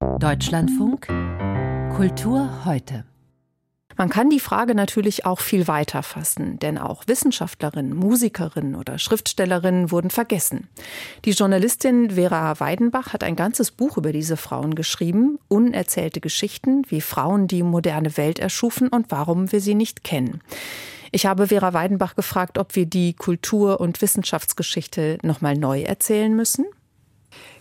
Deutschlandfunk Kultur heute. Man kann die Frage natürlich auch viel weiter fassen, denn auch Wissenschaftlerinnen, Musikerinnen oder Schriftstellerinnen wurden vergessen. Die Journalistin Vera Weidenbach hat ein ganzes Buch über diese Frauen geschrieben, unerzählte Geschichten, wie Frauen die moderne Welt erschufen und warum wir sie nicht kennen. Ich habe Vera Weidenbach gefragt, ob wir die Kultur- und Wissenschaftsgeschichte nochmal neu erzählen müssen.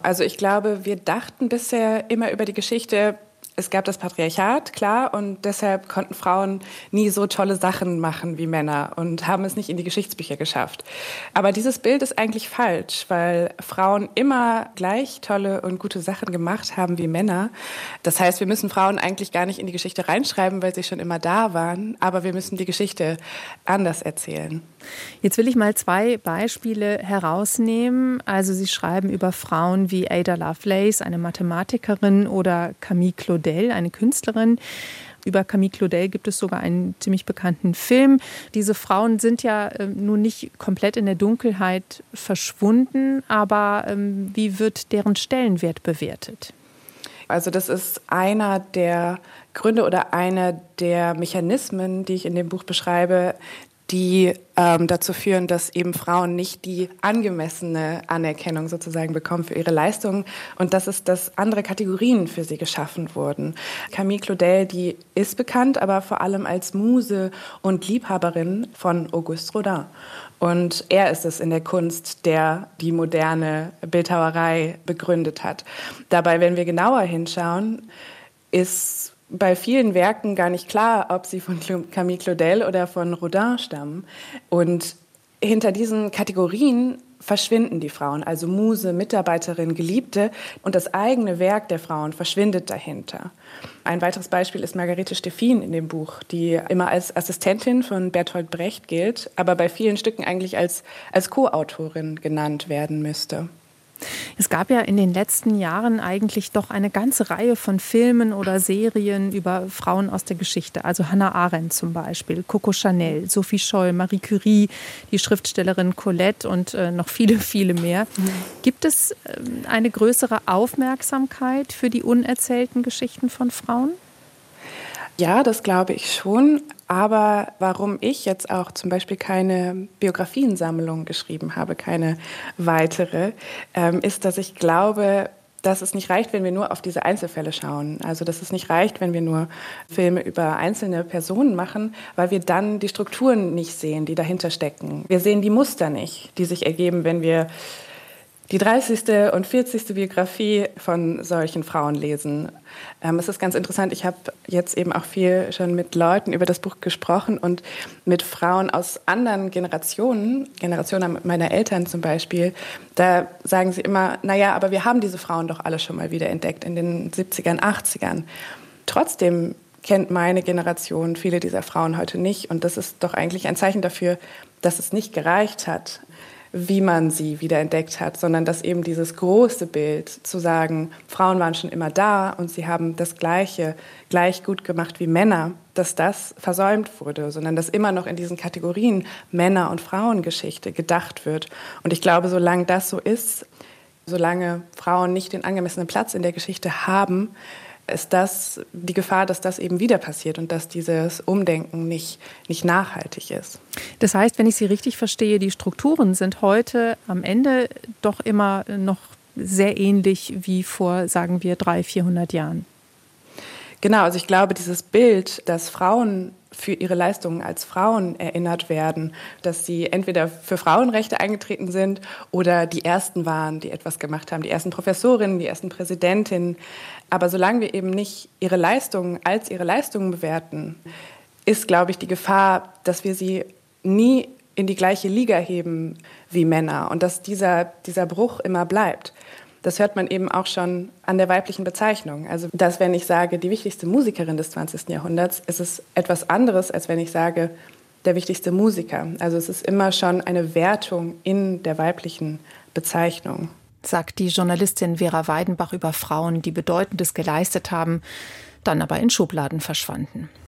Also ich glaube, wir dachten bisher immer über die Geschichte es gab das Patriarchat, klar, und deshalb konnten Frauen nie so tolle Sachen machen wie Männer und haben es nicht in die Geschichtsbücher geschafft. Aber dieses Bild ist eigentlich falsch, weil Frauen immer gleich tolle und gute Sachen gemacht haben wie Männer. Das heißt, wir müssen Frauen eigentlich gar nicht in die Geschichte reinschreiben, weil sie schon immer da waren, aber wir müssen die Geschichte anders erzählen. Jetzt will ich mal zwei Beispiele herausnehmen. Also Sie schreiben über Frauen wie Ada Lovelace, eine Mathematikerin, oder Camille Claudel, eine Künstlerin. Über Camille Claudel gibt es sogar einen ziemlich bekannten Film. Diese Frauen sind ja äh, nun nicht komplett in der Dunkelheit verschwunden, aber ähm, wie wird deren Stellenwert bewertet? Also das ist einer der Gründe oder einer der Mechanismen, die ich in dem Buch beschreibe, die ähm, dazu führen, dass eben Frauen nicht die angemessene Anerkennung sozusagen bekommen für ihre Leistungen und das ist, dass andere Kategorien für sie geschaffen wurden. Camille Claudel, die ist bekannt, aber vor allem als Muse und Liebhaberin von Auguste Rodin. Und er ist es in der Kunst, der die moderne Bildhauerei begründet hat. Dabei, wenn wir genauer hinschauen, ist bei vielen Werken gar nicht klar, ob sie von Camille Claudel oder von Rodin stammen. Und hinter diesen Kategorien verschwinden die Frauen, also Muse, Mitarbeiterin, Geliebte und das eigene Werk der Frauen verschwindet dahinter. Ein weiteres Beispiel ist Margarete Steffin in dem Buch, die immer als Assistentin von Bertolt Brecht gilt, aber bei vielen Stücken eigentlich als, als Co-Autorin genannt werden müsste. Es gab ja in den letzten Jahren eigentlich doch eine ganze Reihe von Filmen oder Serien über Frauen aus der Geschichte. Also Hannah Arendt zum Beispiel, Coco Chanel, Sophie Scholl, Marie Curie, die Schriftstellerin Colette und äh, noch viele, viele mehr. Gibt es äh, eine größere Aufmerksamkeit für die unerzählten Geschichten von Frauen? Ja, das glaube ich schon. Aber warum ich jetzt auch zum Beispiel keine Biografiensammlung geschrieben habe, keine weitere, ähm, ist, dass ich glaube, dass es nicht reicht, wenn wir nur auf diese Einzelfälle schauen. Also dass es nicht reicht, wenn wir nur Filme über einzelne Personen machen, weil wir dann die Strukturen nicht sehen, die dahinter stecken. Wir sehen die Muster nicht, die sich ergeben, wenn wir die 30. und 40. Biografie von solchen Frauen lesen. Ähm, es ist ganz interessant, ich habe jetzt eben auch viel schon mit Leuten über das Buch gesprochen und mit Frauen aus anderen Generationen, Generationen meiner Eltern zum Beispiel, da sagen sie immer, naja, aber wir haben diese Frauen doch alle schon mal wieder entdeckt in den 70ern, 80ern. Trotzdem kennt meine Generation viele dieser Frauen heute nicht und das ist doch eigentlich ein Zeichen dafür, dass es nicht gereicht hat, wie man sie wiederentdeckt hat, sondern dass eben dieses große Bild zu sagen, Frauen waren schon immer da und sie haben das Gleiche gleich gut gemacht wie Männer, dass das versäumt wurde, sondern dass immer noch in diesen Kategorien Männer- und Frauengeschichte gedacht wird. Und ich glaube, solange das so ist, solange Frauen nicht den angemessenen Platz in der Geschichte haben, ist das die Gefahr, dass das eben wieder passiert und dass dieses Umdenken nicht, nicht nachhaltig ist. Das heißt, wenn ich Sie richtig verstehe, die Strukturen sind heute am Ende doch immer noch sehr ähnlich wie vor, sagen wir, 300, 400 Jahren. Genau, also ich glaube, dieses Bild, dass Frauen für ihre Leistungen als Frauen erinnert werden, dass sie entweder für Frauenrechte eingetreten sind oder die ersten waren, die etwas gemacht haben, die ersten Professorinnen, die ersten Präsidentinnen. Aber solange wir eben nicht ihre Leistungen als ihre Leistungen bewerten, ist, glaube ich, die Gefahr, dass wir sie nie in die gleiche Liga heben wie Männer und dass dieser, dieser Bruch immer bleibt. Das hört man eben auch schon an der weiblichen Bezeichnung. Also, dass wenn ich sage, die wichtigste Musikerin des 20. Jahrhunderts, ist es etwas anderes, als wenn ich sage, der wichtigste Musiker. Also es ist immer schon eine Wertung in der weiblichen Bezeichnung. Sagt die Journalistin Vera Weidenbach über Frauen, die Bedeutendes geleistet haben, dann aber in Schubladen verschwanden.